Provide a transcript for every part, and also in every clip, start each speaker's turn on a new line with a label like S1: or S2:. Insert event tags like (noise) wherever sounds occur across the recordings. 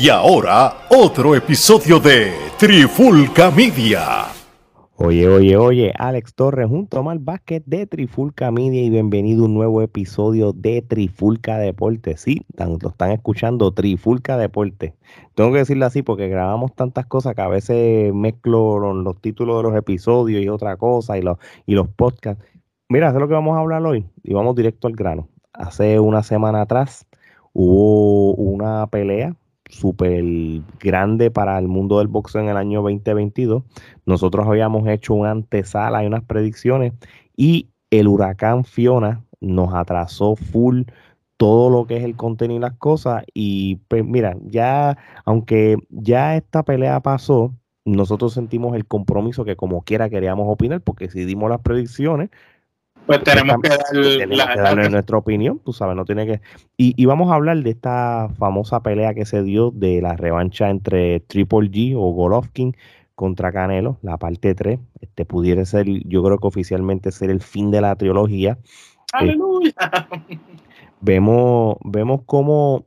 S1: Y ahora, otro episodio de Trifulca Media.
S2: Oye, oye, oye, Alex Torres junto a Omar Vázquez de Trifulca Media y bienvenido a un nuevo episodio de Trifulca Deporte. Sí, lo están escuchando, Trifulca Deporte. Tengo que decirlo así porque grabamos tantas cosas que a veces mezclo los, títulos de los episodios y otra cosa y los, y los podcasts. Mira, eso es lo que vamos a hablar hoy y vamos directo al grano. Hace una semana atrás hubo una pelea súper grande para el mundo del boxeo en el año 2022. Nosotros habíamos hecho una antesala y unas predicciones y el huracán Fiona nos atrasó full todo lo que es el contenido y las cosas. Y pues mira, ya, aunque ya esta pelea pasó, nosotros sentimos el compromiso que como quiera queríamos opinar, porque si dimos las predicciones,
S3: pues tenemos que, darle
S2: nuestra opinión, tú sabes, no tiene que... Y, vamos a hablar de esta famosa pelea que se dio de la revancha entre Triple G o Golovkin contra Canelo, la parte 3. Este pudiera ser, yo creo que oficialmente ser el fin de la trilogía.
S3: ¡Aleluya! (laughs)
S2: vemos, vemos cómo,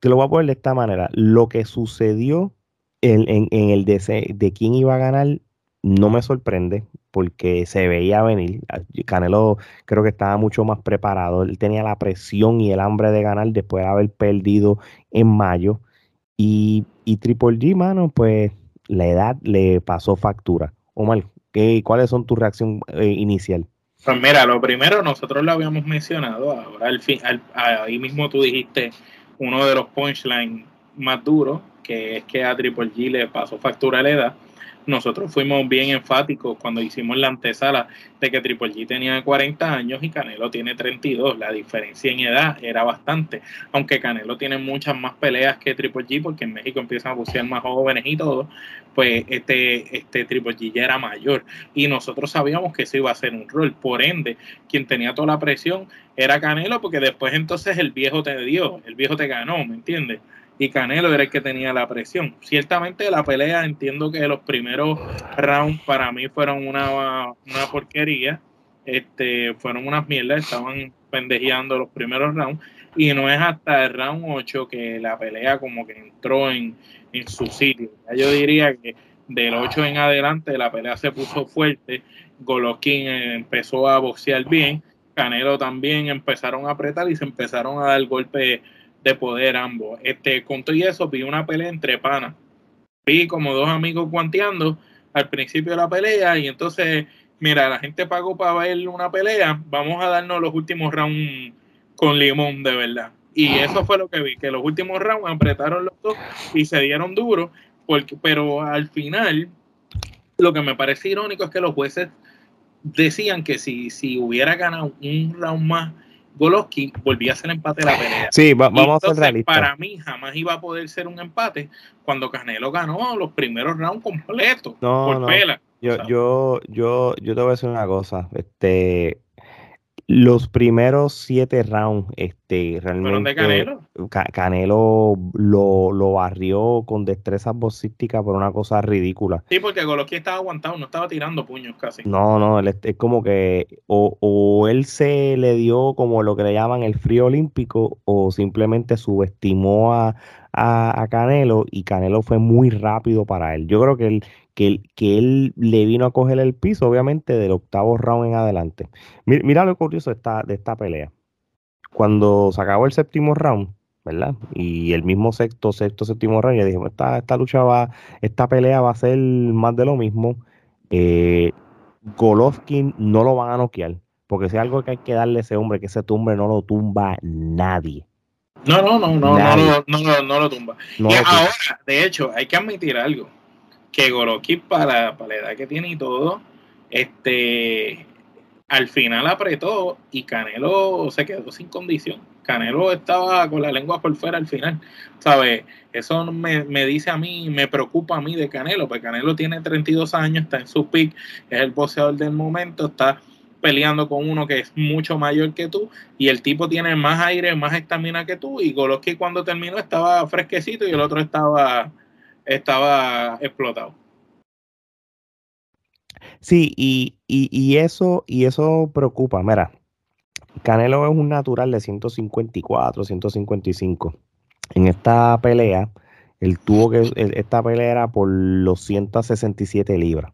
S2: te lo voy a poner de esta manera, lo que sucedió en, en, en el de, de quién iba a ganar no me sorprende porque se veía venir. Ah, Canelo creo que estaba mucho más preparado. Él tenía la presión y el hambre de ganar después de haber perdido en mayo. Y, y Triple G, mano, pues la edad le pasó factura. Omar, ¿qué, ¿cuáles son tu reacción eh, inicial?
S3: Pues mira, lo primero, nosotros lo habíamos mencionado, ahora al fin, ahí mismo tú dijiste uno de los punchlines más duros, que es que a Triple G le pasó factura la edad nosotros fuimos bien enfáticos cuando hicimos la antesala de que Triple G tenía 40 años y Canelo tiene 32. La diferencia en edad era bastante, aunque Canelo tiene muchas más peleas que Triple G porque en México empiezan a bucear más jóvenes y todo, pues este, este Triple G ya era mayor y nosotros sabíamos que eso iba a ser un rol. Por ende, quien tenía toda la presión era Canelo porque después entonces el viejo te dio, el viejo te ganó, ¿me entiendes? Y Canelo era el que tenía la presión. Ciertamente la pelea, entiendo que los primeros rounds para mí fueron una, una porquería, este, fueron unas mierdas, estaban pendejeando los primeros rounds y no es hasta el round 8 que la pelea como que entró en, en su sitio. yo diría que del 8 en adelante la pelea se puso fuerte, Golovkin empezó a boxear bien, Canelo también empezaron a apretar y se empezaron a dar golpes de poder ambos. Este, con todo y eso, vi una pelea entre panas. Vi como dos amigos guanteando al principio de la pelea y entonces, mira, la gente pagó para ver una pelea, vamos a darnos los últimos rounds con limón de verdad. Y eso fue lo que vi, que los últimos rounds apretaron los dos y se dieron duro, porque, pero al final, lo que me parece irónico es que los jueces decían que si, si hubiera ganado un round más, Golovkin volvía a ser empate de la pelea.
S2: Sí, vamos a ser realistas.
S3: Para mí jamás iba a poder ser un empate cuando Canelo ganó los primeros rounds completos
S2: no, por no. Yo, yo, yo, yo te voy a decir una cosa. Este, los primeros siete rounds, este, realmente.
S3: Canelo?
S2: Canelo lo, lo, barrió con destrezas boxísticas por una cosa ridícula.
S3: Sí, porque Golovkin estaba aguantado, no estaba tirando puños casi.
S2: No, no, es como que o, o, él se le dio como lo que le llaman el frío olímpico, o simplemente subestimó a, a, a Canelo y Canelo fue muy rápido para él. Yo creo que él que, que él le vino a coger el piso, obviamente, del octavo round en adelante. Mira, lo curioso de esta, de esta pelea. Cuando se acabó el séptimo round, ¿verdad? Y el mismo sexto, sexto, séptimo round, ya dije, esta, esta lucha va, esta pelea va a ser más de lo mismo. Eh, Golovkin no lo van a noquear, porque si algo que hay que darle a ese hombre, que ese tumbe no lo tumba nadie.
S3: No, no, no, no, no, no, no, no, lo tumba. y ahora, de hecho, hay que admitir algo que Goroki para, para la edad que tiene y todo, este al final apretó y Canelo se quedó sin condición. Canelo estaba con la lengua por fuera al final. ¿Sabes? Eso me, me, dice a mí, me preocupa a mí de Canelo, porque Canelo tiene 32 años, está en su pick, es el boxeador del momento, está peleando con uno que es mucho mayor que tú y el tipo tiene más aire, más estamina que tú y Golovkin cuando terminó estaba fresquecito y el otro estaba estaba explotado.
S2: Sí, y, y, eso, y eso preocupa. Mira, Canelo es un natural de 154, 155. En esta pelea, Él tuvo que, esta pelea era por los 167 libras.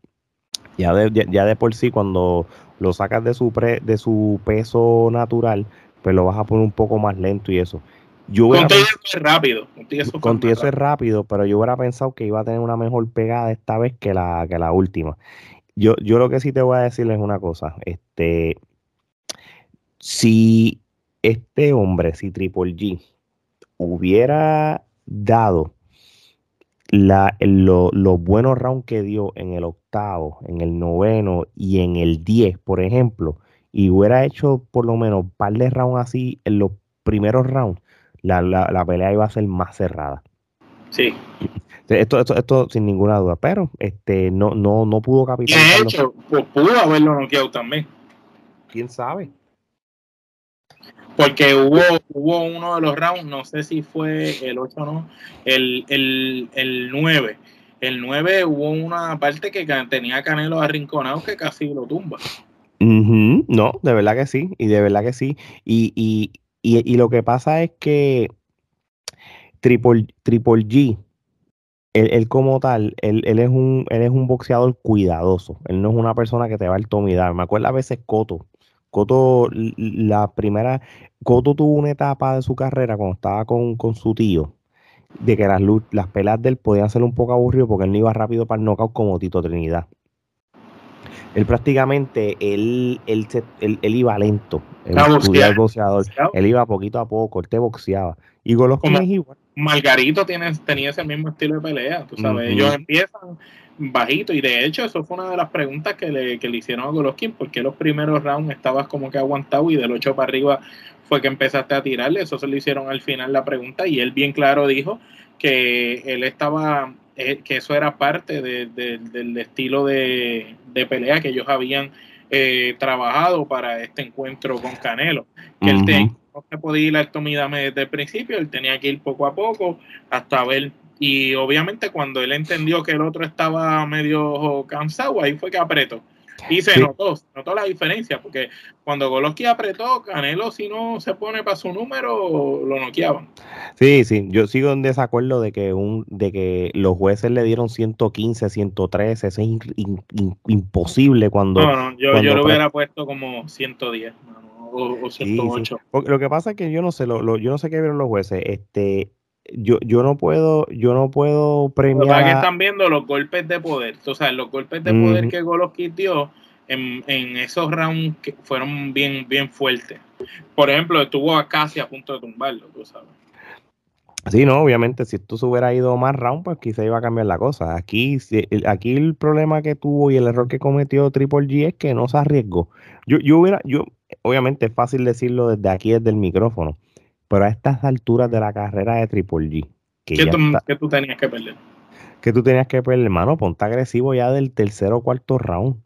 S2: Ya de, ya, por sí, cuando lo sacas de su, de su peso natural, pues lo vas a poner un poco más lento y eso.
S3: Yo contigo es rápido.
S2: Contigo, eso es rápido, pero yo hubiera pensado que iba a tener una mejor pegada esta vez que la, que la última. Yo, yo lo que sí te voy a decir es una cosa. Este, si este hombre, si Triple G, hubiera dado la, los buenos rounds que dio en el octavo, en el noveno y en el diez, por ejemplo, y hubiera hecho por lo menos un par de rounds así en los primeros rounds, la, la, pelea iba a ser más cerrada.
S3: Sí.
S2: Esto, esto, esto sin ninguna duda, pero este no, no, no pudo capitalizar.
S3: De hecho, pues pudo haberlo noqueado también.
S2: ¿Quién sabe?
S3: porque hubo, hubo uno de los rounds, no sé si fue el 8 o no, el, el, el 9. El 9 hubo una parte que tenía Canelo arrinconado que casi lo tumba.
S2: No, de verdad que sí, y de verdad que sí. Y, y, y, lo que pasa es que Triple, Triple G, él, como tal, él, él, es un, él es un boxeador cuidadoso. Él no es una persona que te va a tomidar. Me acuerdo a veces Coto. Coto, la primera, Coto tuvo una etapa de su carrera cuando estaba con, su tío, de que las, las peleas de él podían ser un poco aburridas porque él no iba rápido para el knockout como Tito Trinidad. Él prácticamente, él, él, él, iba lento. Él, boxeador. él iba poquito a poco, él te boxeaba. Y Golovkin es igual.
S3: Margarito tiene, tenía ese mismo estilo de pelea, tú sabes. Ellos empiezan bajito y de hecho eso fue una de las preguntas que le, que le hicieron a Golovkin, porque los primeros rounds estabas como que aguantado y del 8 para arriba fue que empezaste a tirarle, eso se le hicieron al final la pregunta y él bien claro dijo que él estaba, eh, que eso era parte del estilo de, pelea que ellos habían eh, trabajado para este encuentro con Canelo, que él no se podía ir al Tomidame desde el principio, él tenía que ir poco a poco hasta ver. Y obviamente cuando él entendió que el otro estaba medio cansado, ahí fue que apretó. Y se notó, notó la diferencia, porque cuando Goloski apretó, Canelo si no se pone para su número, lo noqueaban.
S2: Sí, sí, yo sigo en desacuerdo de que un, de que los jueces le dieron 115, 113, eso es imposible cuando...
S3: No, no, yo, yo lo hubiera puesto como 110, o, 108.
S2: Lo que pasa es que yo no sé, lo, yo no sé qué vieron los jueces, este yo, yo no puedo, yo no puedo premiar.
S3: que están viendo los golpes de poder. O sea, los golpes de poder que Golovkin dio en, en, esos rounds que fueron bien, bien fuertes. Por ejemplo, estuvo casi a punto de tumbarlo, tú sabes.
S2: Sí, no, obviamente, si esto se hubiera ido más round, pues quizá iba a cambiar la cosa. Aquí, aquí el problema que tuvo y el error que cometió Triple G es que no se arriesgó. Yo, yo hubiera, yo, obviamente es fácil decirlo desde aquí, desde el micrófono pero a estas alturas de la carrera de Triple G.
S3: Que ¿Qué, tú, tenías que perder?
S2: Que tú tenías que perder, hermano. Ponte agresivo ya del tercero o cuarto round.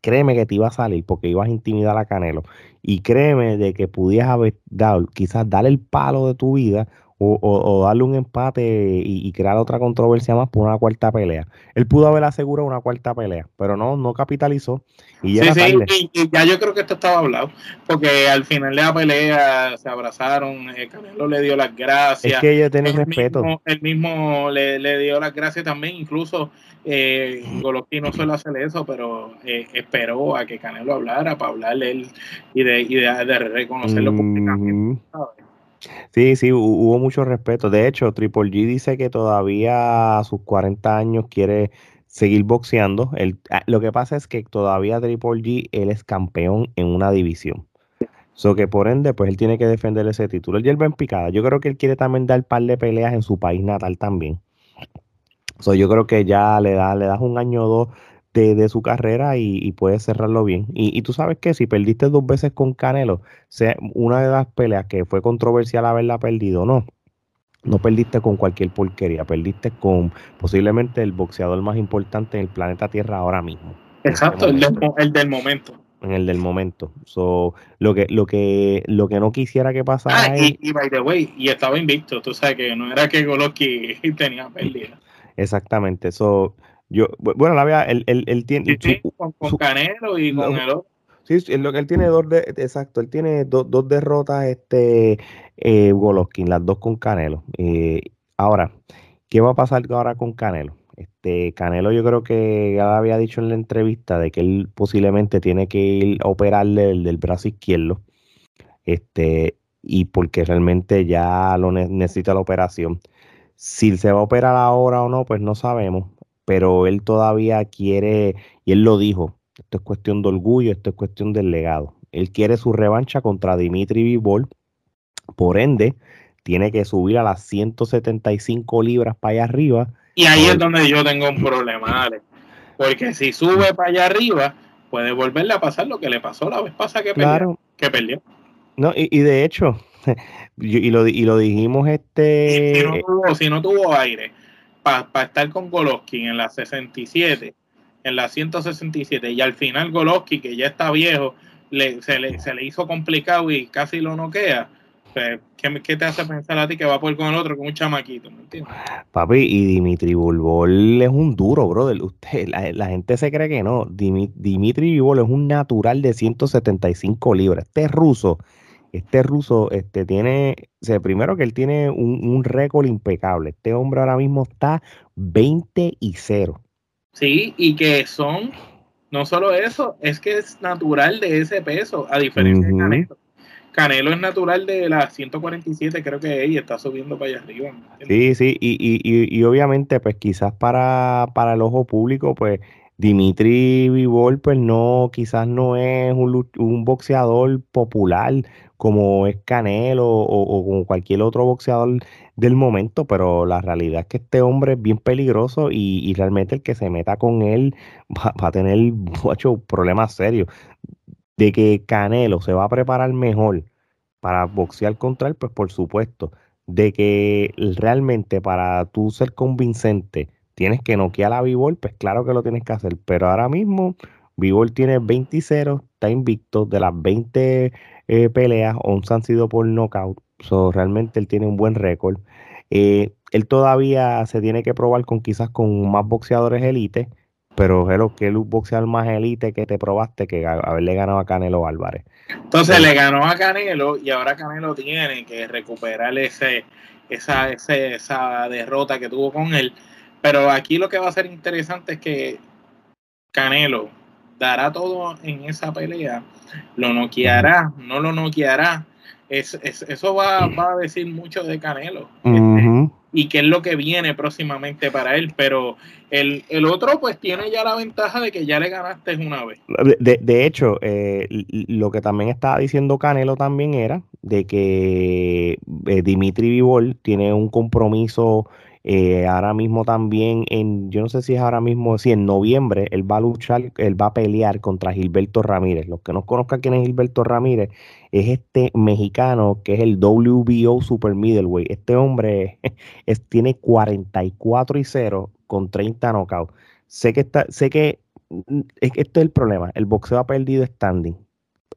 S2: créeme que te iba a salir porque ibas a intimidar a Canelo. Y créeme de que pudieras haber dado, quizás darle el palo de tu vida o, darle un empate y, crear otra controversia más por una cuarta pelea. Él pudo haber asegurado una cuarta pelea, pero no, no capitalizó. Y
S3: sí, sí, y, ya yo creo que esto estaba hablado, porque al final de la pelea se abrazaron, eh, Canelo le dio las gracias.
S2: Es que ella tiene respeto.
S3: Mismo, él mismo le, dio las gracias también, incluso eh, Golovkin no suele hacer eso, pero eh, esperó a que Canelo hablara para hablarle él y de, y de, reconocerlo públicamente.
S2: Sí, sí, hubo mucho respeto. De hecho, Triple G dice que todavía a sus 40 años quiere seguir boxeando. Ah, lo que pasa es que todavía Triple G, él es campeón en una división. So que por ende, pues él tiene que defender ese título. Él va en picada. Yo creo que él quiere también dar par de peleas en su país natal también. So yo creo que ya le, da, le das un año o dos de, su carrera y, puede cerrarlo bien. Y, tú sabes que si perdiste dos veces con Canelo, sea una de las peleas que fue controversial haberla perdido, no. No perdiste con cualquier porquería, perdiste con posiblemente el boxeador más importante en el planeta Tierra ahora mismo.
S3: Exacto, el, del, momento
S2: en el del momento. So, lo que, lo que, lo que no quisiera que pasara.
S3: Ah, y, by the way, y estaba invicto, tú sabes que no era que Golovkin (laughs) tenía pérdida.
S2: Exactamente. So, yo, bueno, la verdad, él, él, tiene.
S3: con, Canelo y con el otro.
S2: Sí, lo que él tiene dos, de, exacto, él tiene dos derrotas, este, eh, Golovkin, las dos con Canelo. Eh, ahora, ¿Qué va a pasar ahora con Canelo? Este, Canelo yo creo que ya había dicho en la entrevista de que él posiblemente tiene que ir a operarle el del brazo izquierdo. Este, y porque realmente ya lo necesita la operación. Si se va a operar ahora o no, pues no sabemos, pero él todavía quiere, y él lo dijo, esto es cuestión de orgullo, esto es cuestión del legado. Él quiere su revancha contra Dimitri Vivol, por ende, tiene que subir a las 175 libras para allá arriba.
S3: Y ahí es donde yo tengo un problema, Ale. Porque si sube para allá arriba, puede volverle a pasar lo que le pasó la vez pasada que perdió. Que perdió.
S2: No, y, de hecho, (laughs) y, lo, y lo dijimos este...
S3: Si no tuvo, aire para estar con Golovkin en la 67, en la 167, y al final Golovkin, que ya está viejo, le, se, le, se le hizo complicado y casi lo noquea. Pues, ¿qué, te hace pensar a ti que va a poder con el otro, con un chamaquito? ¿me entiendes?
S2: Papi, y Dimitri Bulbol es un duro, brother. Usted, la, gente se cree que no. Dimitri Bulbol es un natural de 175 libras. Este ruso este ruso este, tiene, o primero que él tiene un, récord impecable. Este hombre ahora mismo está 20 y 0.
S3: Sí, y que son, no solo eso, es que es natural de ese peso, a diferencia de Canelo. Canelo es natural de las 147, creo que ella está subiendo para allá arriba.
S2: Sí, sí, y, y, y, obviamente, pues quizás para, para el ojo público, pues Dimitri Vivol, pues no, quizás no es un, un boxeador popular como es Canelo o, como cualquier otro boxeador del momento, pero la realidad es que este hombre es bien peligroso y, realmente el que se meta con él (laughs) va, a tener muchos problemas serios. De que Canelo se va a preparar mejor para boxear contra él, pues por supuesto. De que realmente para tú ser convincente tienes que noquear a Vivol, pues claro que lo tienes que hacer. Pero ahora mismo Vivol tiene 20 0, está invicto de las 20 eh, peleas, 11 han sido por knockout. So, realmente él tiene un buen récord. Eh, él todavía se tiene que probar con quizás con más boxeadores élite, pero es lo que el boxeador más élite que te probaste que haberle ganado a Canelo Álvarez.
S3: Entonces le ganó a Canelo y ahora Canelo tiene que recuperar ese, esa, esa derrota que tuvo con él. Pero aquí lo que va a ser interesante es que Canelo dará todo en esa pelea, lo noqueará, no lo noqueará. Es, eso va, a decir mucho de Canelo. Este, y qué es lo que viene próximamente para él. Pero el, otro, pues, tiene ya la ventaja de que ya le ganaste una vez.
S2: De, hecho, eh, lo que también estaba diciendo Canelo también era de que eh, Dimitri Vivol tiene un compromiso eh, ahora mismo también, en, yo no sé si es ahora mismo, si en noviembre, él va a luchar, él va a pelear contra Gilberto Ramírez. Los que no conozcan quién es Gilberto Ramírez, es este mexicano que es el WBO Super Middleweight. Este hombre (laughs) tiene 44 y 0 con 30 knockouts. Sé que está, sé que mm, este es el problema. El boxeo ha perdido standing.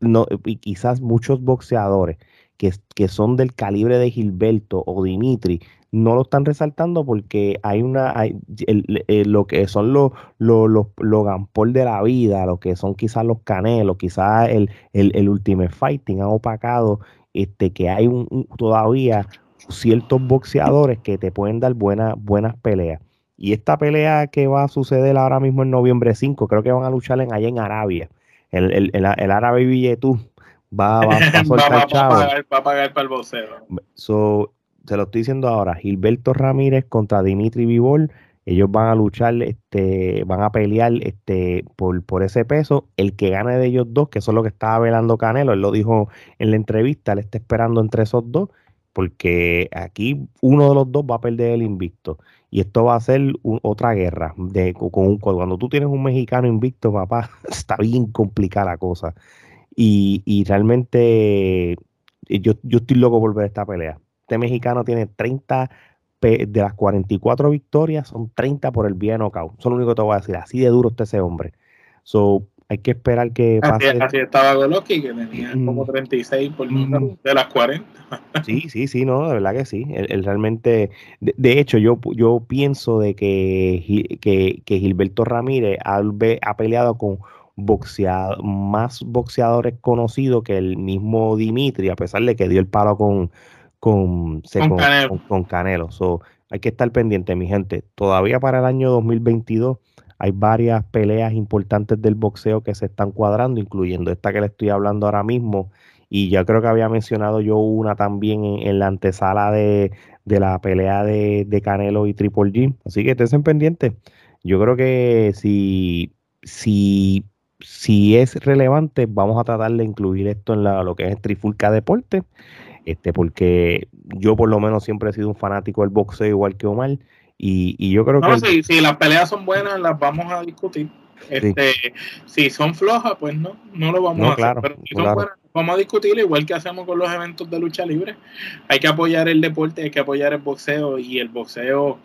S2: No, y quizás muchos boxeadores que, que, son del calibre de Gilberto o Dimitri no lo están resaltando porque hay una, hay, eh, lo que son los, los, los, de la vida, lo que son quizás los canelos, quizás el, el, Ultimate Fighting ha opacado este, que hay un, todavía ciertos boxeadores que te pueden dar buenas buenas peleas. Y esta pelea que va a suceder ahora mismo en noviembre 5, creo que van a luchar en, allá en Arabia. El, el, el, el árabe Billetú va, va, a (laughs) soltar
S3: va, a pagar, para el boxeo.
S2: So, se lo estoy diciendo ahora, Gilberto Ramírez contra Dimitri Vivol, ellos van a luchar, este, van a pelear este, por, por ese peso. El que gane de ellos dos, que eso es lo que estaba velando Canelo, él lo dijo en la entrevista, él está esperando entre esos dos, porque aquí uno de los dos va a perder el invicto. Y esto va a ser otra guerra. De, con, cuando tú tienes un mexicano invicto, papá, (laughs) está bien complicada la cosa. Y, y realmente yo, yo estoy loco por ver esta pelea este mexicano tiene 30 de las 44 victorias, son 30 por el vía knockout. Eso es lo único que te voy a decir. Así de duro está ese hombre. So, hay que esperar que
S3: pase. Así, estaba Golovkin, que tenía como 36 por de las 40. (laughs)
S2: sí, sí, sí, no, de verdad que sí. Él, realmente, de, hecho, yo, yo pienso de que, que, que Gilberto Ramírez ha, ha peleado con boxeado, más boxeadores conocidos que el mismo Dimitri, a pesar de que dio el palo con, con, con, Canelo. hay que estar pendiente, mi gente. Todavía para el año 2022 hay varias peleas importantes del boxeo que se están cuadrando, incluyendo esta que le estoy hablando ahora mismo. Y ya creo que había mencionado yo una también en, la antesala de, la pelea de, Canelo y Triple G. Así que estén pendientes. Yo creo que si, si, si es relevante, vamos a tratar de incluir esto en lo que es Trifulca Deporte. Este, porque yo por lo menos siempre he sido un fanático del boxeo igual que Omar y, yo creo
S3: que... Si, las peleas son buenas, las vamos a discutir. Este, Si son flojas, pues no, no lo vamos a hacer. Pero si son buenas, vamos a discutir igual que hacemos con los eventos de lucha libre. Hay que apoyar el deporte, hay que apoyar el boxeo y el boxeo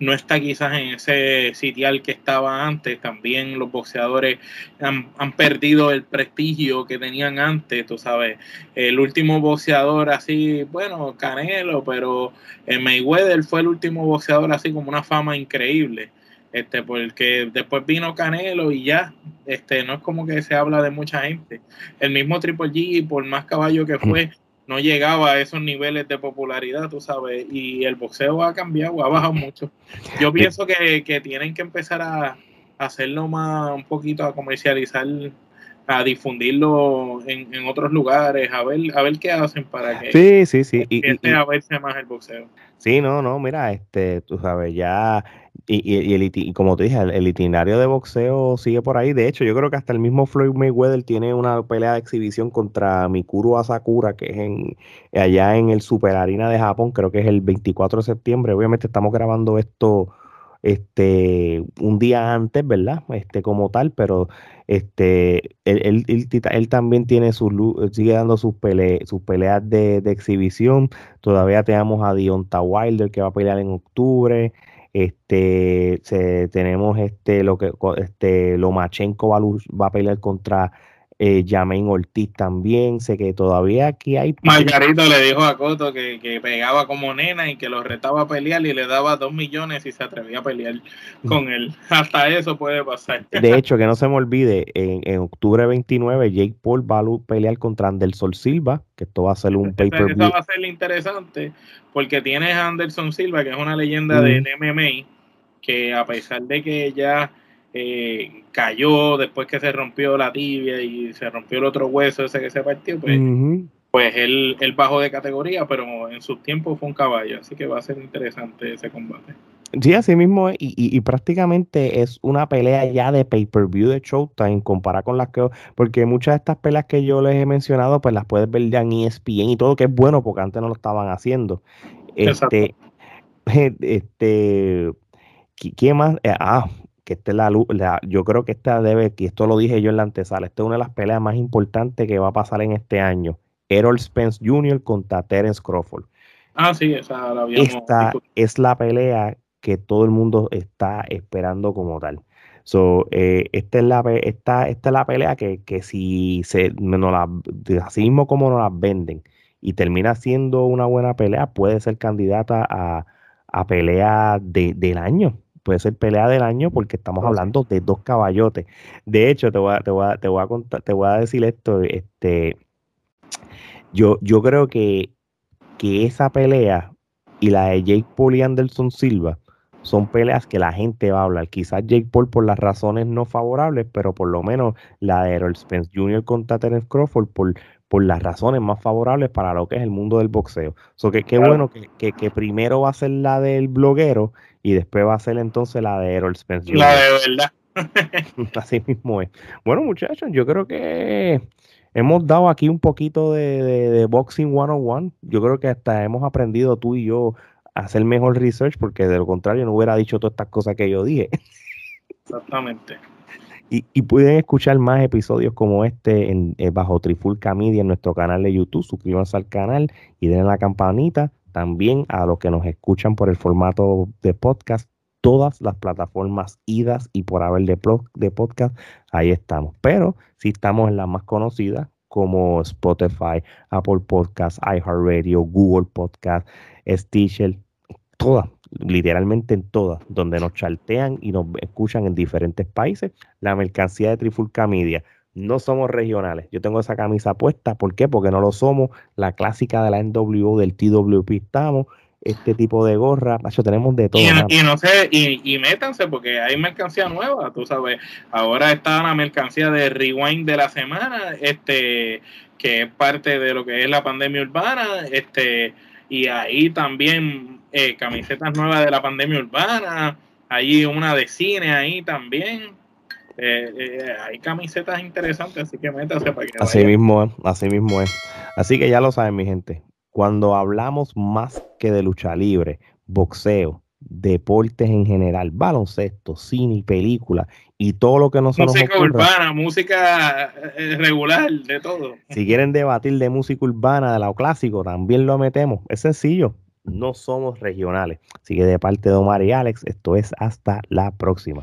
S3: no está quizás en ese sitial que estaba antes. También los boxeadores han, perdido el prestigio que tenían antes, tú sabes. El último boxeador así, bueno, Canelo, pero eh, Mayweather fue el último boxeador así como una fama increíble. Este, porque después vino Canelo y ya, este, no es como que se habla de mucha gente. El mismo Triple G, por más caballo que fue, no llegaba a esos niveles de popularidad, tú sabes, y el boxeo ha cambiado, ha bajado mucho. Yo pienso que, tienen que empezar a, hacerlo más, un poquito, a comercializar, a difundirlo en, otros lugares, a ver, a ver qué hacen para que
S2: sí, sí, sí.
S3: y, a verse más el boxeo.
S2: Sí, no, no, mira, este, tú sabes, ya y, y, como te dije, el, itinerario de boxeo sigue por ahí. De hecho, yo creo que hasta el mismo Floyd Mayweather tiene una pelea de exhibición contra Mikuru Asakura, que es en allá en el Super Arena de Japón, creo que es el 24 de septiembre. Obviamente estamos grabando esto este un día antes, ¿verdad? Este como tal, pero este él, él, también tiene su sigue dando sus peleas, sus peleas de, exhibición. Todavía tenemos a Dionta Wilder que va a pelear en octubre. Este, tenemos este, lo que, este, Lomachenko va, va a pelear contra eh, Ortiz también, sé que todavía aquí hay...
S3: Margarito le dijo a Coto que, pegaba como nena y que lo retaba a pelear y le daba dos millones y se atrevía a pelear con él. (laughs) Hasta eso puede pasar.
S2: De hecho, que no se me olvide, en, octubre 29 Jake Paul va a pelear contra Anderson Silva, que esto va a ser un
S3: paper Eso va a ser interesante porque tienes a Anderson Silva, que es una leyenda de MMA, que a pesar de que ya eh, cayó después que se rompió la tibia y se rompió el otro hueso ese que se partió, pues, pues él, bajó de categoría, pero en sus tiempos fue un caballo, así que va a ser interesante ese combate.
S2: Sí, así mismo, y, y, prácticamente es una pelea ya de pay-per-view de Showtime comparada con las que, porque muchas de estas peleas que yo les he mencionado, pues las puedes ver ya en ESPN y todo, que es bueno porque antes no lo estaban haciendo. Este, (laughs) este, ¿qué más? Eh, ah, que esta la, la, yo creo que esta debe, y esto lo dije yo en la antesala, esta es una de las peleas más importantes que va a pasar en este año. Errol Spence Jr. contra Terence Crawford.
S3: Ah, sí, esa la habíamos
S2: Esta es la pelea que todo el mundo está esperando como tal. So, eh, esta, es la, esta, esta es la pelea que, que si se, no la, así mismo como nos la venden y termina siendo una buena pelea, puede ser candidata a, a pelea de, del año puede ser pelea del año porque estamos hablando de dos caballotes. De hecho, te voy a, te voy a, te voy a contar, te voy a decir esto, este, yo, yo creo que, que esa pelea y la de Jake Paul y Anderson Silva son peleas que la gente va a hablar. Quizás Jake Paul por las razones no favorables, pero por lo menos la de Errol Spence Jr. contra Terence Crawford por, por las razones más favorables para lo que es el mundo del boxeo. So que qué bueno que, que, primero va a ser la del bloguero y después va a ser entonces la de Errol Spence.
S3: La de verdad. (laughs)
S2: Así mismo es. Bueno, muchachos, yo creo que hemos dado aquí un poquito de, de, de Boxing 101. Yo creo que hasta hemos aprendido tú y yo a hacer mejor research porque de lo contrario no hubiera dicho todas estas cosas que yo dije.
S3: Exactamente.
S2: Y, pueden escuchar más episodios como este en, eh, bajo Trifulca Media en nuestro canal de YouTube. Suscríbanse al canal y den la campanita también a los que nos escuchan por el formato de podcast, todas las plataformas idas y por haber de, de podcast, ahí estamos. Pero si estamos en las más conocidas como Spotify, Apple Podcast, iHeartRadio, Google Podcast, Stitcher, todas, literalmente en todas, donde nos chartean y nos escuchan en diferentes países, la mercancía de Trifulca Media no somos regionales. Yo tengo esa camisa puesta. ¿Por qué? Porque no lo somos. La clásica de la NWO del TWP estamos. este tipo de gorra. Macho, tenemos de todo.
S3: Y, no sé, y, métanse porque hay mercancía nueva, tú sabes. Ahora está la mercancía de Rewind de la semana, este que es parte de lo que es la pandemia urbana, este y ahí también eh, camisetas nuevas de la pandemia urbana, hay una de cine ahí también. Eh, eh, hay camisetas interesantes, así que métase para que
S2: Así mismo es, así mismo es. Así que ya lo saben, mi gente. Cuando hablamos más que de lucha libre, boxeo, deportes en general, baloncesto, cine película y todo lo que nosotros
S3: música urbana, música regular, de todo.
S2: Si quieren debatir de música urbana, de lo clásico, también lo metemos. Es sencillo, no somos regionales. Así que de parte de Omar y Alex, esto es hasta la próxima.